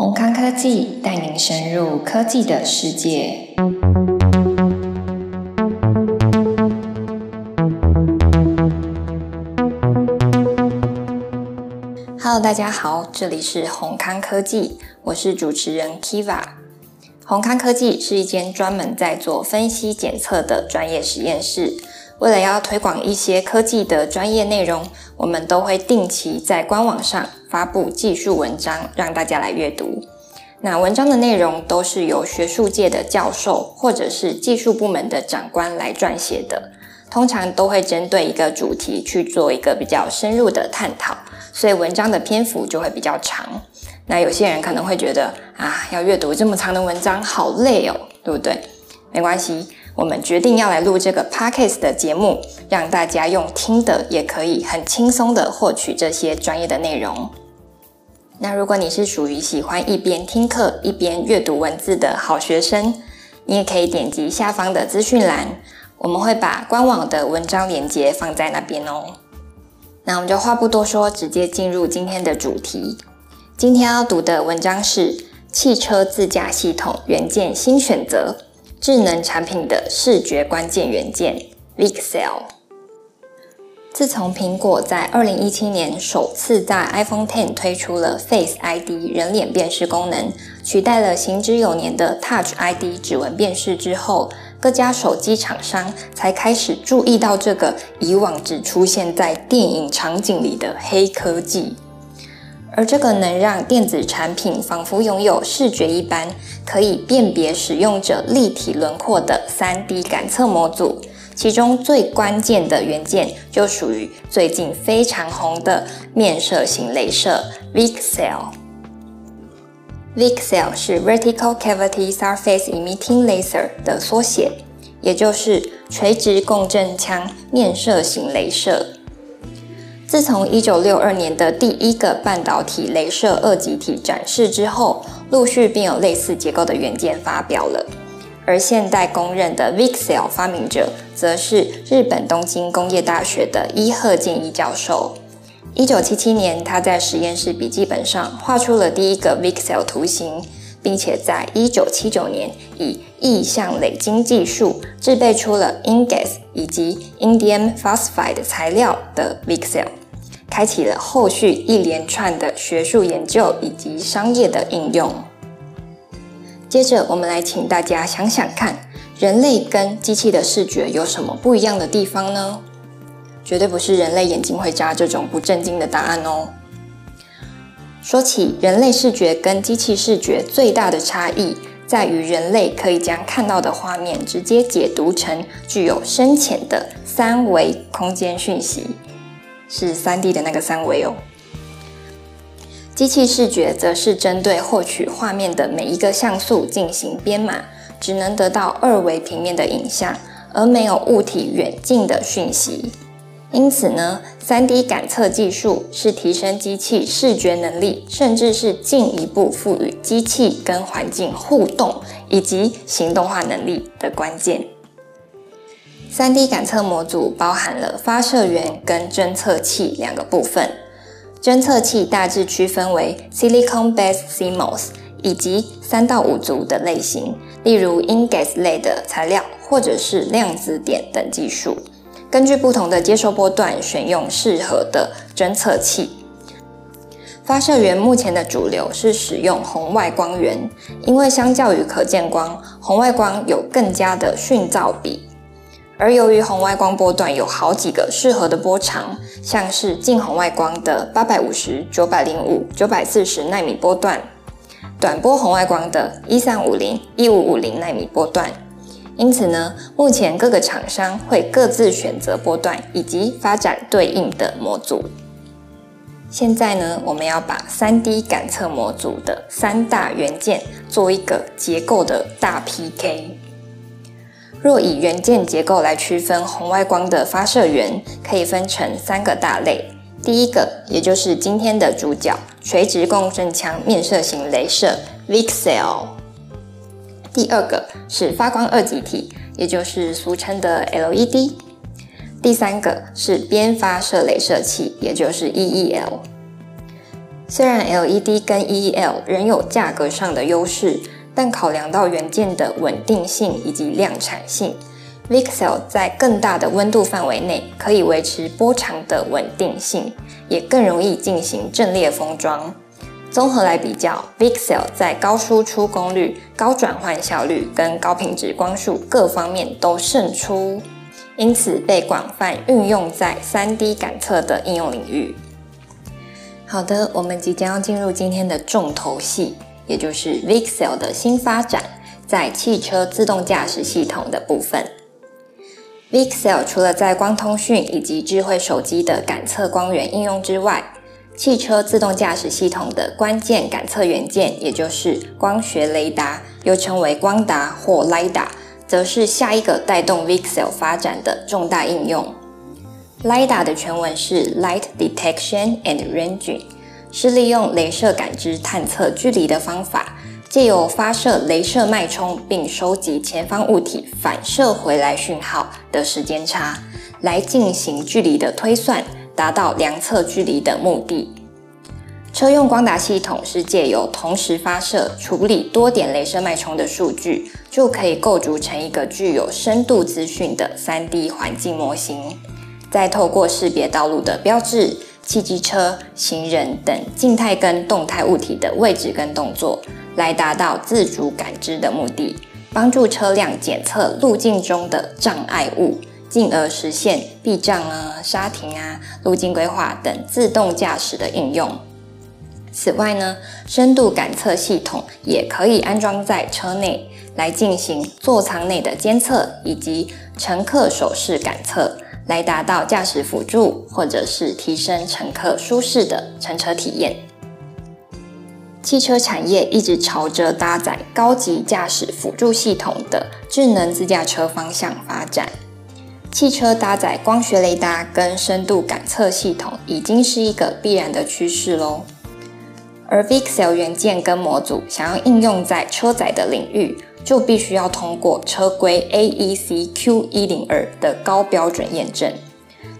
宏康科技带您深入科技的世界。Hello，大家好，这里是宏康科技，我是主持人 Kiva。宏康科技是一间专门在做分析检测的专业实验室。为了要推广一些科技的专业内容，我们都会定期在官网上发布技术文章，让大家来阅读。那文章的内容都是由学术界的教授或者是技术部门的长官来撰写的，通常都会针对一个主题去做一个比较深入的探讨，所以文章的篇幅就会比较长。那有些人可能会觉得啊，要阅读这么长的文章好累哦，对不对？没关系。我们决定要来录这个 Podcast 的节目，让大家用听的也可以很轻松的获取这些专业的内容。那如果你是属于喜欢一边听课一边阅读文字的好学生，你也可以点击下方的资讯栏，我们会把官网的文章链接放在那边哦。那我们就话不多说，直接进入今天的主题。今天要读的文章是《汽车自驾系统元件新选择》。智能产品的视觉关键元件 VCSEL。自从苹果在2017年首次在 iPhone Ten 推出了 Face ID 人脸辨识功能，取代了行之有年的 Touch ID 指纹辨识之后，各家手机厂商才开始注意到这个以往只出现在电影场景里的黑科技。而这个能让电子产品仿佛拥有视觉一般，可以辨别使用者立体轮廓的 3D 感测模组，其中最关键的元件就属于最近非常红的面射型镭射 VCSEL。VCSEL 是 Vertical Cavity Surface Emitting Laser 的缩写，也就是垂直共振腔面射型镭射。自从一九六二年的第一个半导体镭射二极体展示之后，陆续便有类似结构的元件发表了。而现代公认的 VCSEL 发明者，则是日本东京工业大学的伊贺健一教授。一九七七年，他在实验室笔记本上画出了第一个 VCSEL 图形，并且在一九七九年以意向累积技术制备出了 Ingas 以及 Indium Phosphide 材料的 VCSEL。开启了后续一连串的学术研究以及商业的应用。接着，我们来请大家想想看，人类跟机器的视觉有什么不一样的地方呢？绝对不是人类眼睛会眨这种不正经的答案哦。说起人类视觉跟机器视觉最大的差异，在于人类可以将看到的画面直接解读成具有深浅的三维空间讯息。是 3D 的那个三维哦。机器视觉则是针对获取画面的每一个像素进行编码，只能得到二维平面的影像，而没有物体远近的讯息。因此呢，3D 感测技术是提升机器视觉能力，甚至是进一步赋予机器跟环境互动以及行动化能力的关键。3D 感测模组包含了发射源跟侦测器两个部分。侦测器大致区分为 Silicon-based CMOS 以及三到五族的类型，例如 InGaAs 类的材料，或者是量子点等技术。根据不同的接收波段，选用适合的侦测器。发射源目前的主流是使用红外光源，因为相较于可见光，红外光有更加的讯噪比。而由于红外光波段有好几个适合的波长，像是近红外光的八百五十、九百零五、九百四十纳米波段，短波红外光的一三五零、一五五零纳米波段。因此呢，目前各个厂商会各自选择波段以及发展对应的模组。现在呢，我们要把 3D 感测模组的三大元件做一个结构的大 PK。若以元件结构来区分红外光的发射源，可以分成三个大类。第一个，也就是今天的主角——垂直共振腔面射型镭射 VCSEL。第二个是发光二极体，也就是俗称的 LED。第三个是边发射镭射器，也就是 EEL。虽然 LED 跟 EEL 仍有价格上的优势，但考量到元件的稳定性以及量产性，VCSEL 在更大的温度范围内可以维持波长的稳定性，也更容易进行阵列封装。综合来比较，Vixel 在高输出功率、高转换效率跟高品质光束各方面都胜出，因此被广泛运用在 3D 感测的应用领域。好的，我们即将要进入今天的重头戏，也就是 Vixel 的新发展，在汽车自动驾驶系统的部分。Vixel 除了在光通讯以及智慧手机的感测光源应用之外，汽车自动驾驶系统的关键感测元件，也就是光学雷达，又称为光达或 LiDAR，则是下一个带动 VCSEL 发展的重大应用。LiDAR 的全文是 Light Detection and Ranging，是利用镭射感知探测距离的方法，借由发射镭射脉冲并收集前方物体反射回来讯号的时间差，来进行距离的推算，达到量测距离的目的。车用光达系统是借由同时发射、处理多点雷射脉冲的数据，就可以构筑成一个具有深度资讯的 3D 环境模型。再透过识别道路的标志、汽机车、行人等静态跟动态物体的位置跟动作，来达到自主感知的目的，帮助车辆检测路径中的障碍物，进而实现避障啊、刹停啊、路径规划等自动驾驶的应用。此外呢，深度感测系统也可以安装在车内，来进行座舱内的监测以及乘客手势感测。来达到驾驶辅助，或者是提升乘客舒适的乘车体验。汽车产业一直朝着搭载高级驾驶辅助系统的智能自驾车方向发展。汽车搭载光学雷达跟深度感测系统已经是一个必然的趋势喽。而 Vixel 元件跟模组想要应用在车载的领域，就必须要通过车规 AEC Q102 的高标准验证，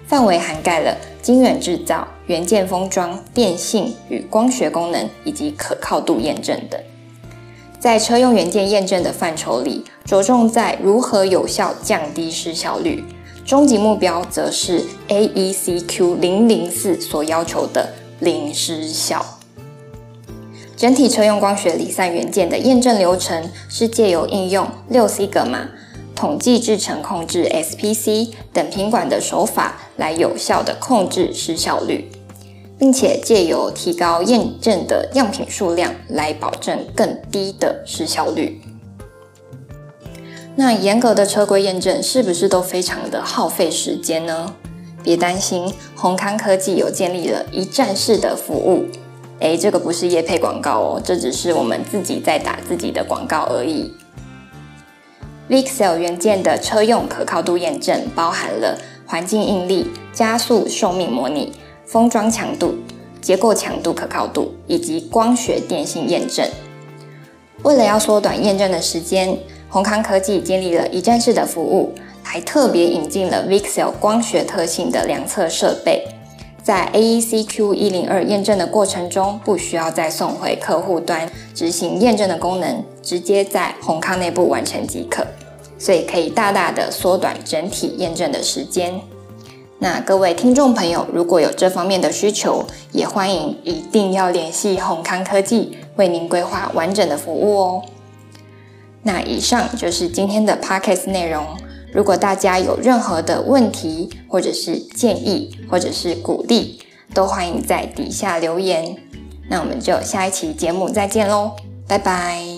范围涵盖了晶圆制造、元件封装、电信与光学功能以及可靠度验证等。在车用元件验证的范畴里，着重在如何有效降低失效率，终极目标则是 AEC Q004 所要求的零失效。整体车用光学离散元件的验证流程是借由应用六西格玛统计制程控制 SPC 等品管的手法来有效地控制失效率，并且借由提高验证的样品数量来保证更低的失效率。那严格的车规验证是不是都非常的耗费时间呢？别担心，宏康科技有建立了一站式的服务。诶，这个不是业配广告哦，这只是我们自己在打自己的广告而已。VCSEL 元件的车用可靠度验证包含了环境应力、加速寿命模拟、封装强度、结构强度可靠度以及光学电信验证。为了要缩短验证的时间，宏康科技建立了一站式的服务，还特别引进了 VCSEL 光学特性的量测设备。在 AEC Q102 验证的过程中，不需要再送回客户端执行验证的功能，直接在宏康内部完成即可，所以可以大大的缩短整体验证的时间。那各位听众朋友，如果有这方面的需求，也欢迎一定要联系宏康科技，为您规划完整的服务哦。那以上就是今天的 Podcast 内容。如果大家有任何的问题，或者是建议，或者是鼓励，都欢迎在底下留言。那我们就下一期节目再见喽，拜拜。